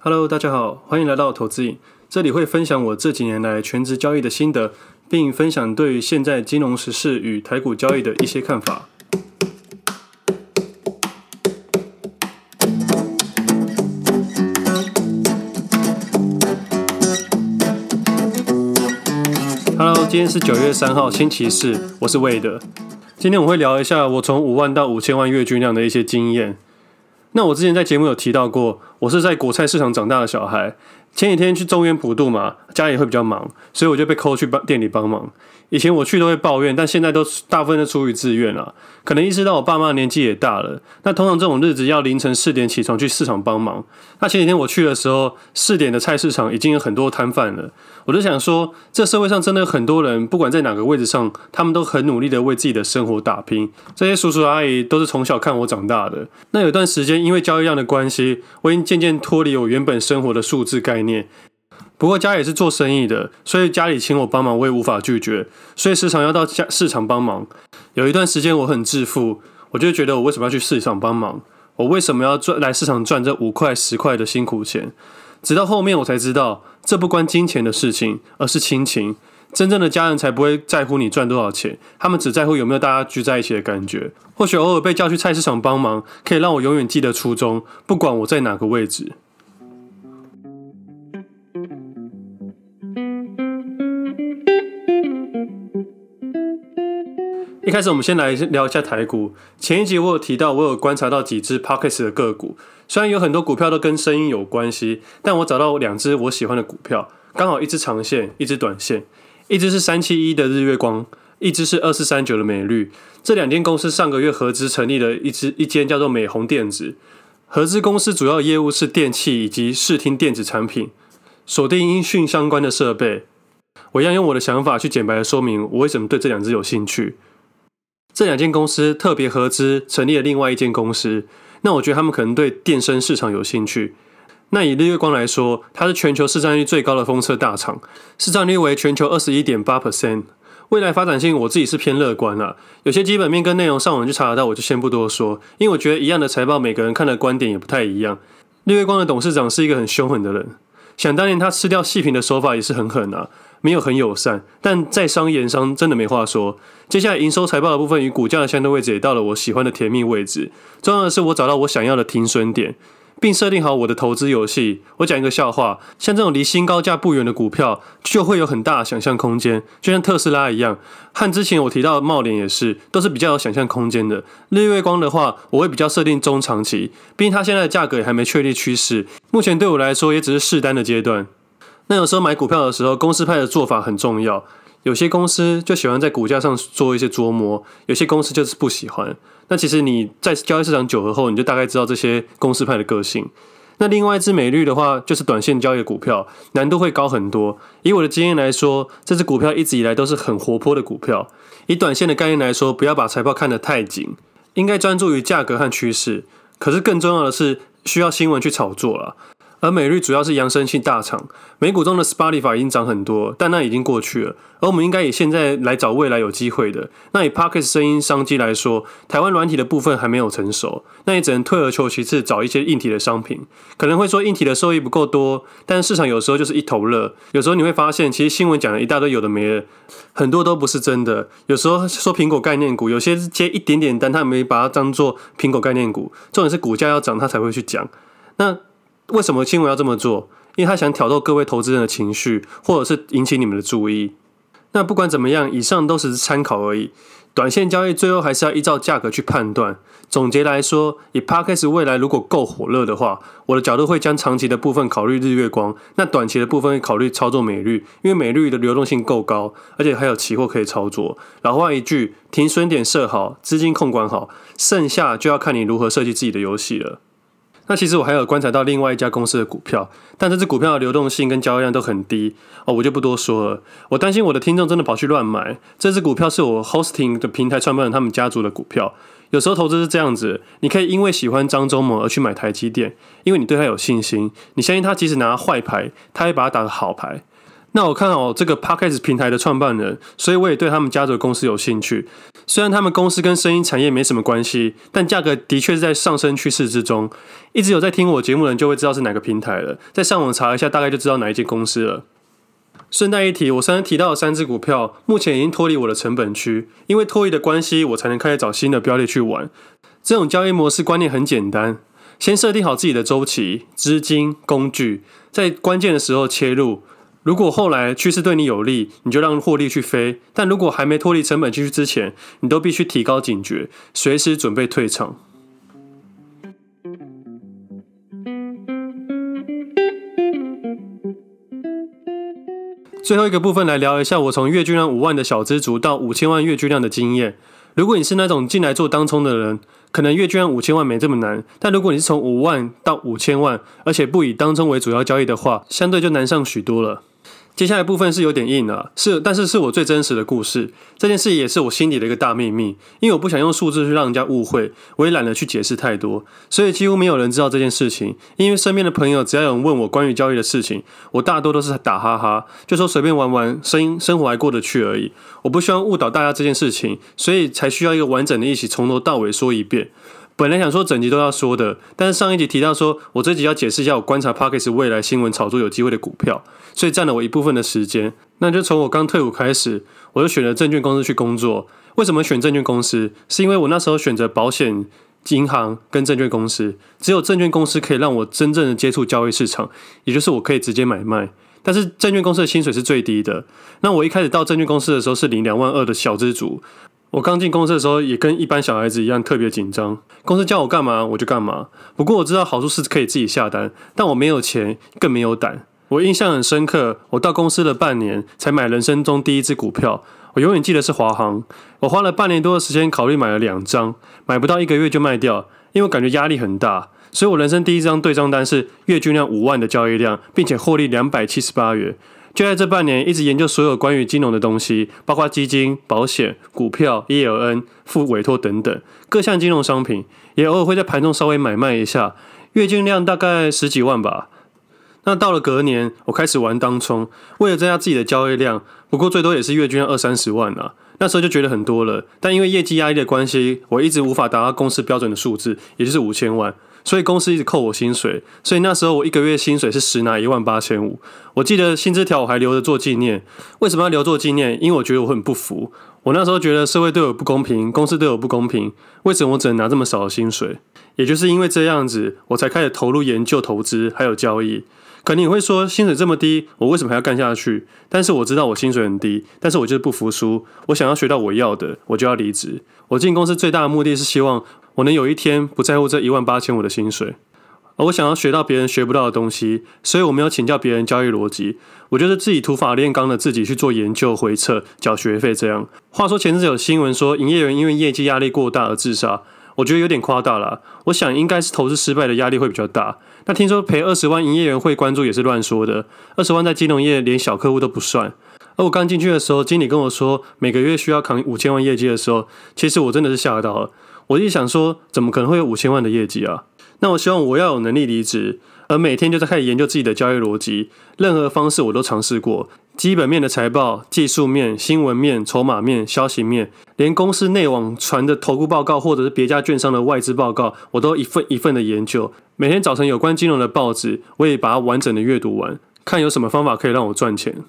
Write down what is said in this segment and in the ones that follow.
Hello，大家好，欢迎来到投资影。这里会分享我这几年来全职交易的心得，并分享对于现在金融时事与台股交易的一些看法。Hello，今天是九月三号，星期四，我是 Wade。今天我会聊一下我从五万到五千万月均量的一些经验。那我之前在节目有提到过，我是在果菜市场长大的小孩。前几天去中原普渡嘛，家里会比较忙，所以我就被扣去帮店里帮忙。以前我去都会抱怨，但现在都大部分都出于自愿了。可能意识到我爸妈年纪也大了，那通常这种日子要凌晨四点起床去市场帮忙。那前几天我去的时候，四点的菜市场已经有很多摊贩了。我就想说，这社会上真的很多人，不管在哪个位置上，他们都很努力的为自己的生活打拼。这些叔叔阿姨都是从小看我长大的。那有段时间，因为交易量的关系，我已经渐渐脱离我原本生活的数字概念。不过家里是做生意的，所以家里请我帮忙，我也无法拒绝。所以时常要到家市场帮忙。有一段时间我很自负，我就觉得我为什么要去市场帮忙？我为什么要赚来市场赚这五块十块的辛苦钱？直到后面我才知道，这不关金钱的事情，而是亲情。真正的家人才不会在乎你赚多少钱，他们只在乎有没有大家聚在一起的感觉。或许偶尔被叫去菜市场帮忙，可以让我永远记得初衷，不管我在哪个位置。一开始，我们先来聊一下台股。前一集我有提到，我有观察到几只 Podcast 的个股，虽然有很多股票都跟声音有关系，但我找到两只我喜欢的股票，刚好一只长线，一只短线。一只是三七一的日月光，一只是二四三九的美绿。这两间公司上个月合资成立了一支一间叫做美红电子。合资公司主要业务是电器以及视听电子产品，锁定音讯相关的设备。我一样用我的想法去简白的说明我为什么对这两只有兴趣。这两间公司特别合资成立了另外一间公司，那我觉得他们可能对电声市场有兴趣。那以日月光来说，它是全球市占率最高的风车大厂，市占率为全球二十一点八 percent。未来发展性我自己是偏乐观啊，有些基本面跟内容上网就查得到，我就先不多说，因为我觉得一样的财报，每个人看的观点也不太一样。日月光的董事长是一个很凶狠的人，想当年他吃掉细品的手法也是很狠啊。没有很友善，但在商言商，真的没话说。接下来营收财报的部分与股价的相对位置也到了我喜欢的甜蜜位置。重要的是，我找到我想要的停损点。并设定好我的投资游戏。我讲一个笑话，像这种离新高价不远的股票，就会有很大的想象空间，就像特斯拉一样。和之前我提到的茂联也是，都是比较有想象空间的。日月光的话，我会比较设定中长期，毕竟它现在的价格也还没确立趋势，目前对我来说也只是试单的阶段。那有时候买股票的时候，公司派的做法很重要。有些公司就喜欢在股价上做一些琢磨，有些公司就是不喜欢。那其实你在交易市场久了后，你就大概知道这些公司派的个性。那另外一支美绿的话，就是短线交易的股票，难度会高很多。以我的经验来说，这支股票一直以来都是很活泼的股票。以短线的概念来说，不要把财报看得太紧，应该专注于价格和趋势。可是更重要的是，需要新闻去炒作了。而美律主要是扬声器大厂，美股中的 Spotify 已经涨很多，但那已经过去了。而我们应该以现在来找未来有机会的。那以 Podcast 声音商机来说，台湾软体的部分还没有成熟，那也只能退而求其次，找一些硬体的商品。可能会说硬体的收益不够多，但市场有时候就是一头热。有时候你会发现，其实新闻讲了一大堆有的没的，很多都不是真的。有时候说苹果概念股，有些接一点点单，他没把它当做苹果概念股。重点是股价要涨，他才会去讲。那。为什么新闻要这么做？因为他想挑逗各位投资人的情绪，或者是引起你们的注意。那不管怎么样，以上都只是参考而已。短线交易最后还是要依照价格去判断。总结来说，以 Podcast 未来如果够火热的话，我的角度会将长期的部分考虑日月光，那短期的部分会考虑操作美律，因为美律的流动性够高，而且还有期货可以操作。老话一句，停损点设好，资金控管好，剩下就要看你如何设计自己的游戏了。那其实我还有观察到另外一家公司的股票，但这支股票的流动性跟交易量都很低哦，我就不多说了。我担心我的听众真的跑去乱买。这支股票是我 hosting 的平台创办人他们家族的股票。有时候投资是这样子，你可以因为喜欢张忠谋而去买台积电，因为你对他有信心，你相信他即使拿坏牌，他会把它打个好牌。那我看好这个 Podcast 平台的创办人，所以我也对他们家族公司有兴趣。虽然他们公司跟声音产业没什么关系，但价格的确是在上升趋势之中。一直有在听我节目的人就会知道是哪个平台了，再上网查一下，大概就知道哪一间公司了。顺带一提，我刚才提到的三只股票，目前已经脱离我的成本区，因为脱离的关系，我才能开始找新的标的去玩。这种交易模式观念很简单，先设定好自己的周期、资金、工具，在关键的时候切入。如果后来趋势对你有利，你就让获利去飞；但如果还没脱离成本区之前，你都必须提高警觉，随时准备退场。最后一个部分来聊一下我从月均量五万的小资族到五千万月均量的经验。如果你是那种进来做当冲的人，可能月均量五千万没这么难；但如果你是从五万到五千万，而且不以当冲为主要交易的话，相对就难上许多了。接下来部分是有点硬啊，是，但是是我最真实的故事。这件事也是我心里的一个大秘密，因为我不想用数字去让人家误会，我也懒得去解释太多，所以几乎没有人知道这件事情。因为身边的朋友只要有人问我关于交易的事情，我大多都是打哈哈，就说随便玩玩，生生活还过得去而已。我不希望误导大家这件事情，所以才需要一个完整的一起从头到尾说一遍。本来想说整集都要说的，但是上一集提到说我这集要解释一下我观察 Podcast 未来新闻炒作有机会的股票，所以占了我一部分的时间。那就从我刚退伍开始，我就选了证券公司去工作。为什么选证券公司？是因为我那时候选择保险、银行跟证券公司，只有证券公司可以让我真正的接触交易市场，也就是我可以直接买卖。但是证券公司的薪水是最低的。那我一开始到证券公司的时候是领两万二的小资族。我刚进公司的时候，也跟一般小孩子一样特别紧张。公司叫我干嘛，我就干嘛。不过我知道好处是可以自己下单，但我没有钱，更没有胆。我印象很深刻，我到公司了半年，才买人生中第一支股票。我永远记得是华航。我花了半年多的时间考虑买了两张，买不到一个月就卖掉，因为我感觉压力很大。所以我人生第一张对账单是月均量五万的交易量，并且获利两百七十八元。就在这半年，一直研究所有关于金融的东西，包括基金、保险、股票、ELN、付委托等等各项金融商品，也偶尔会在盘中稍微买卖一下，月均量大概十几万吧。那到了隔年，我开始玩当冲，为了增加自己的交易量，不过最多也是月均二三十万啊。那时候就觉得很多了，但因为业绩压力的关系，我一直无法达到公司标准的数字，也就是五千万。所以公司一直扣我薪水，所以那时候我一个月薪水是实拿一万八千五。我记得薪资条我还留着做纪念。为什么要留做纪念？因为我觉得我很不服。我那时候觉得社会对我不公平，公司对我不公平。为什么我只能拿这么少的薪水？也就是因为这样子，我才开始投入研究、投资还有交易。可能你会说，薪水这么低，我为什么还要干下去？但是我知道我薪水很低，但是我就是不服输。我想要学到我要的，我就要离职。我进公司最大的目的是希望。我能有一天不在乎这一万八千五的薪水，而我想要学到别人学不到的东西，所以我没有请教别人交易逻辑，我就是自己土法炼钢的自己去做研究、回测、缴学费这样。话说前阵子有新闻说营业员因为业绩压力过大而自杀，我觉得有点夸大了。我想应该是投资失败的压力会比较大。那听说赔二十万营业员会关注也是乱说的，二十万在金融业连小客户都不算。而我刚进去的时候，经理跟我说每个月需要扛五千万业绩的时候，其实我真的是吓到了。我一想说，怎么可能会有五千万的业绩啊？那我希望我要有能力离职，而每天就在开始研究自己的交易逻辑，任何方式我都尝试过，基本面的财报、技术面、新闻面、筹码面、消息面，连公司内网传的投顾报告或者是别家券商的外资报告，我都一份一份的研究。每天早晨有关金融的报纸，我也把它完整的阅读完，看有什么方法可以让我赚钱。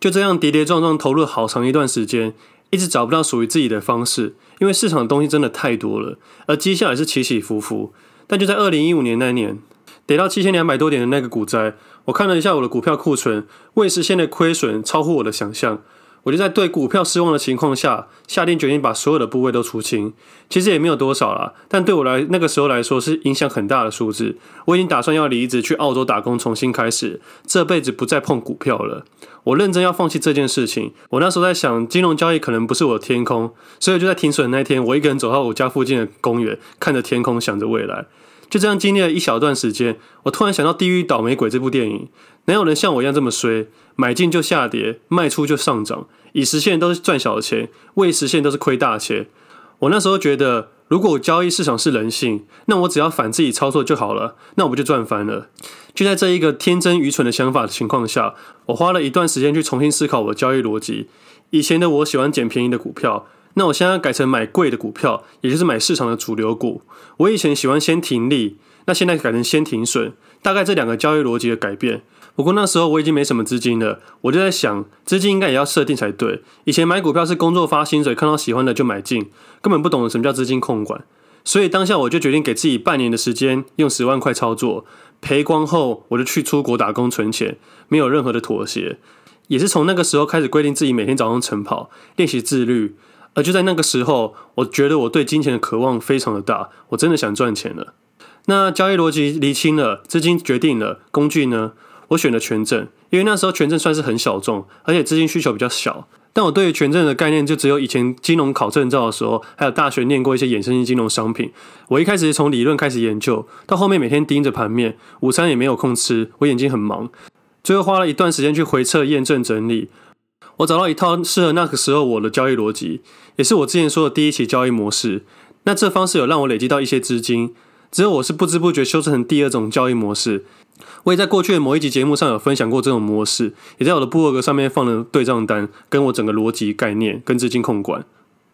就这样跌跌撞撞投入好长一段时间。一直找不到属于自己的方式，因为市场的东西真的太多了，而绩效也是起起伏伏。但就在二零一五年那年，跌到七千两百多点的那个股灾，我看了一下我的股票库存，未实现的亏损超乎我的想象。我就在对股票失望的情况下，下定决心把所有的部位都出清。其实也没有多少啦，但对我来那个时候来说是影响很大的数字。我已经打算要离职去澳洲打工，重新开始，这辈子不再碰股票了。我认真要放弃这件事情。我那时候在想，金融交易可能不是我的天空，所以就在停损那天，我一个人走到我家附近的公园，看着天空，想着未来。就这样经历了一小段时间，我突然想到《地狱倒霉鬼》这部电影，哪有人像我一样这么衰？买进就下跌，卖出就上涨，已实现都是赚小钱，未实现都是亏大钱。我那时候觉得，如果交易市场是人性，那我只要反自己操作就好了，那我不就赚翻了？就在这一个天真愚蠢的想法的情况下，我花了一段时间去重新思考我的交易逻辑。以前的我喜欢捡便宜的股票，那我现在改成买贵的股票，也就是买市场的主流股。我以前喜欢先停利，那现在改成先停损，大概这两个交易逻辑的改变。不过那时候我已经没什么资金了，我就在想，资金应该也要设定才对。以前买股票是工作发薪水，看到喜欢的就买进，根本不懂得什么叫资金控管。所以当下我就决定给自己半年的时间，用十万块操作，赔光后我就去出国打工存钱，没有任何的妥协。也是从那个时候开始规定自己每天早上晨跑，练习自律。而就在那个时候，我觉得我对金钱的渴望非常的大，我真的想赚钱了。那交易逻辑厘清了，资金决定了，工具呢？我选了权证，因为那时候权证算是很小众，而且资金需求比较小。但我对于权证的概念，就只有以前金融考证照的时候，还有大学念过一些衍生性金融商品。我一开始从理论开始研究，到后面每天盯着盘面，午餐也没有空吃，我眼睛很忙。最后花了一段时间去回测、验证、整理，我找到一套适合那个时候我的交易逻辑，也是我之前说的第一期交易模式。那这方式有让我累积到一些资金，只有我是不知不觉修正成第二种交易模式。我也在过去的某一集节目上有分享过这种模式，也在我的部落格上面放了对账单，跟我整个逻辑概念跟资金控管。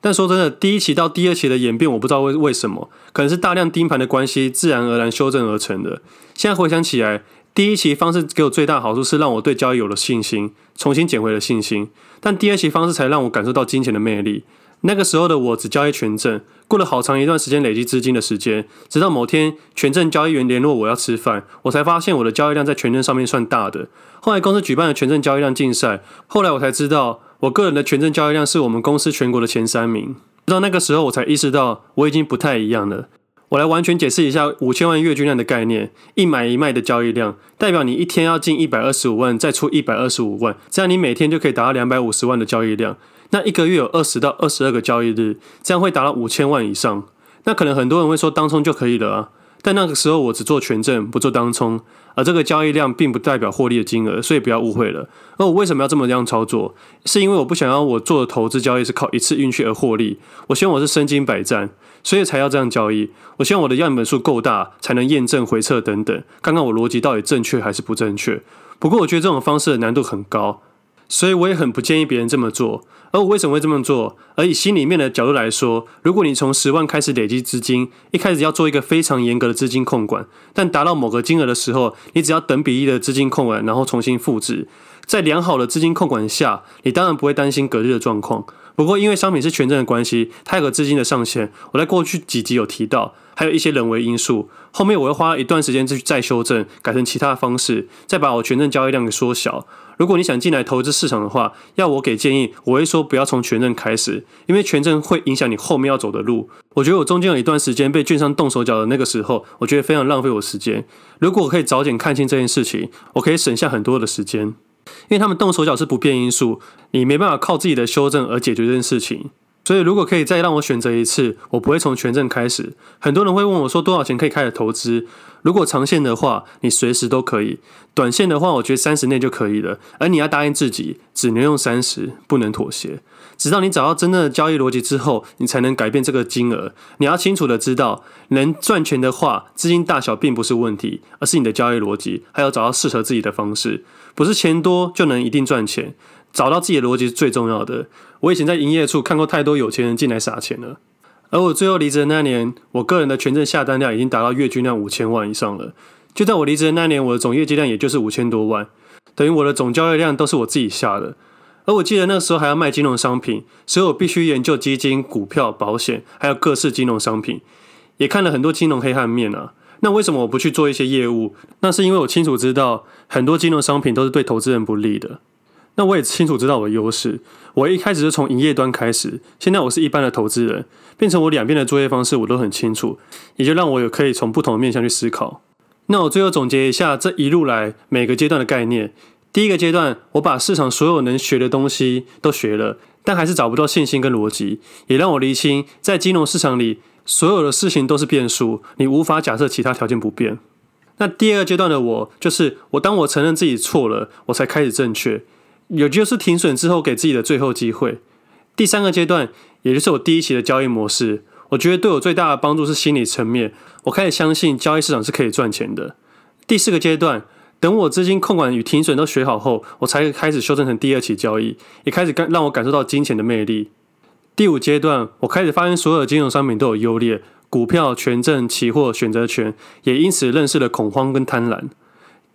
但说真的，第一期到第二期的演变，我不知道为为什么，可能是大量盯盘的关系，自然而然修正而成的。现在回想起来，第一期方式给我最大的好处是让我对交易有了信心，重新捡回了信心。但第二期方式才让我感受到金钱的魅力。那个时候的我只交易权证，过了好长一段时间累积资金的时间，直到某天权证交易员联络我要吃饭，我才发现我的交易量在权证上面算大的。后来公司举办了权证交易量竞赛，后来我才知道我个人的权证交易量是我们公司全国的前三名。直到那个时候我才意识到我已经不太一样了。我来完全解释一下五千万月均量的概念，一买一卖的交易量代表你一天要进一百二十五万，再出一百二十五万，这样你每天就可以达到两百五十万的交易量。那一个月有二十到二十二个交易日，这样会达到五千万以上。那可能很多人会说当冲就可以了啊，但那个时候我只做权证，不做当冲，而这个交易量并不代表获利的金额，所以不要误会了。而我为什么要这么样操作？是因为我不想要我做的投资交易是靠一次运气而获利，我希望我是身经百战，所以才要这样交易。我希望我的样本数够大，才能验证回测等等，看看我逻辑到底正确还是不正确。不过我觉得这种方式的难度很高。所以我也很不建议别人这么做。而我为什么会这么做？而以心里面的角度来说，如果你从十万开始累积资金，一开始要做一个非常严格的资金控管，但达到某个金额的时候，你只要等比例的资金控管，然后重新复制，在良好的资金控管下，你当然不会担心隔日的状况。不过因为商品是权证的关系，它有个资金的上限，我在过去几集有提到，还有一些人为因素。后面我会花一段时间去再修正，改成其他的方式，再把我权证交易量给缩小。如果你想进来投资市场的话，要我给建议，我会说不要从权证开始，因为权证会影响你后面要走的路。我觉得我中间有一段时间被券商动手脚的那个时候，我觉得非常浪费我时间。如果我可以早点看清这件事情，我可以省下很多的时间，因为他们动手脚是不变因素，你没办法靠自己的修正而解决这件事情。所以，如果可以再让我选择一次，我不会从权证开始。很多人会问我说，多少钱可以开始投资？如果长线的话，你随时都可以；短线的话，我觉得三十内就可以了。而你要答应自己，只能用三十，不能妥协。直到你找到真正的交易逻辑之后，你才能改变这个金额。你要清楚的知道，能赚钱的话，资金大小并不是问题，而是你的交易逻辑，还要找到适合自己的方式。不是钱多就能一定赚钱。找到自己的逻辑是最重要的。我以前在营业处看过太多有钱人进来撒钱了，而我最后离职的那年，我个人的权证下单量已经达到月均量五千万以上了。就在我离职的那年，我的总业绩量也就是五千多万，等于我的总交易量都是我自己下的。而我记得那时候还要卖金融商品，所以我必须研究基金、股票、保险，还有各式金融商品，也看了很多金融黑暗面啊。那为什么我不去做一些业务？那是因为我清楚知道，很多金融商品都是对投资人不利的。那我也清楚知道我的优势，我一开始是从营业端开始，现在我是一般的投资人，变成我两边的作业方式我都很清楚，也就让我有可以从不同的面向去思考。那我最后总结一下这一路来每个阶段的概念。第一个阶段，我把市场所有能学的东西都学了，但还是找不到信心跟逻辑，也让我厘清在金融市场里所有的事情都是变数，你无法假设其他条件不变。那第二个阶段的我，就是我当我承认自己错了，我才开始正确。也就是停损之后给自己的最后机会。第三个阶段，也就是我第一期的交易模式。我觉得对我最大的帮助是心理层面，我开始相信交易市场是可以赚钱的。第四个阶段，等我资金控管与停损都学好后，我才开始修正成第二期交易，也开始感让我感受到金钱的魅力。第五阶段，我开始发现所有的金融商品都有优劣，股票、权证、期货、选择权，也因此认识了恐慌跟贪婪。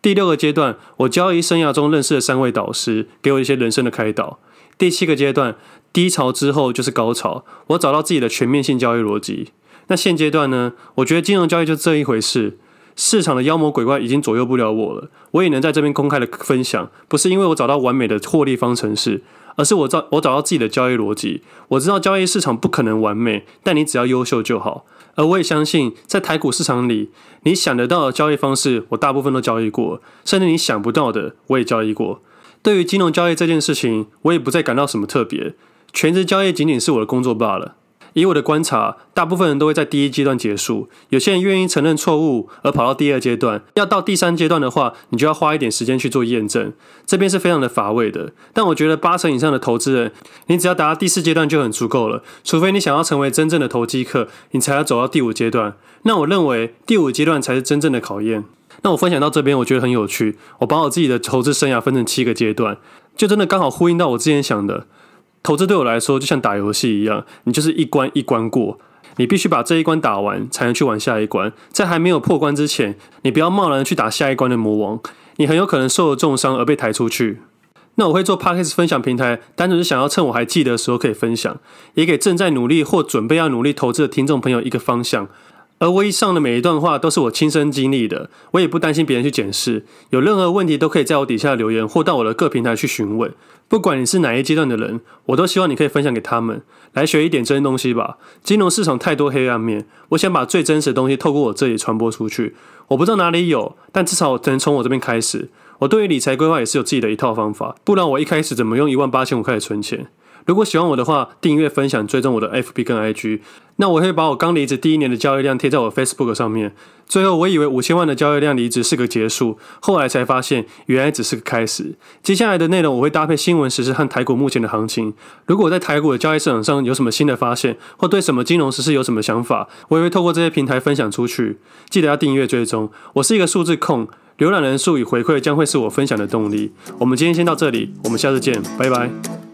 第六个阶段，我交易生涯中认识的三位导师，给我一些人生的开导。第七个阶段。低潮之后就是高潮，我找到自己的全面性交易逻辑。那现阶段呢？我觉得金融交易就这一回事，市场的妖魔鬼怪已经左右不了我了。我也能在这边公开的分享，不是因为我找到完美的获利方程式，而是我找我找到自己的交易逻辑。我知道交易市场不可能完美，但你只要优秀就好。而我也相信，在台股市场里，你想得到的交易方式，我大部分都交易过，甚至你想不到的，我也交易过。对于金融交易这件事情，我也不再感到什么特别。全职交易仅仅是我的工作罢了。以我的观察，大部分人都会在第一阶段结束。有些人愿意承认错误而跑到第二阶段，要到第三阶段的话，你就要花一点时间去做验证。这边是非常的乏味的。但我觉得八成以上的投资人，你只要达到第四阶段就很足够了。除非你想要成为真正的投机客，你才要走到第五阶段。那我认为第五阶段才是真正的考验。那我分享到这边，我觉得很有趣。我把我自己的投资生涯分成七个阶段，就真的刚好呼应到我之前想的。投资对我来说就像打游戏一样，你就是一关一关过，你必须把这一关打完，才能去玩下一关。在还没有破关之前，你不要贸然去打下一关的魔王，你很有可能受了重伤而被抬出去。那我会做 Podcast 分享平台，单纯是想要趁我还记得的时候可以分享，也给正在努力或准备要努力投资的听众朋友一个方向。而我以上的每一段话都是我亲身经历的，我也不担心别人去检视。有任何问题都可以在我底下留言，或到我的各平台去询问。不管你是哪一阶段的人，我都希望你可以分享给他们，来学一点真东西吧。金融市场太多黑暗面，我想把最真实的东西透过我这里传播出去。我不知道哪里有，但至少能从我这边开始。我对于理财规划也是有自己的一套方法，不然我一开始怎么用一万八千五开始存钱？如果喜欢我的话，订阅、分享、追踪我的 FB 跟 IG。那我会把我刚离职第一年的交易量贴在我 Facebook 上面。最后，我以为五千万的交易量离职是个结束，后来才发现原来只是个开始。接下来的内容我会搭配新闻时事和台股目前的行情。如果在台股的交易市场上有什么新的发现，或对什么金融时事有什么想法，我也会透过这些平台分享出去。记得要订阅追踪。我是一个数字控，浏览人数与回馈将会是我分享的动力。我们今天先到这里，我们下次见，拜拜。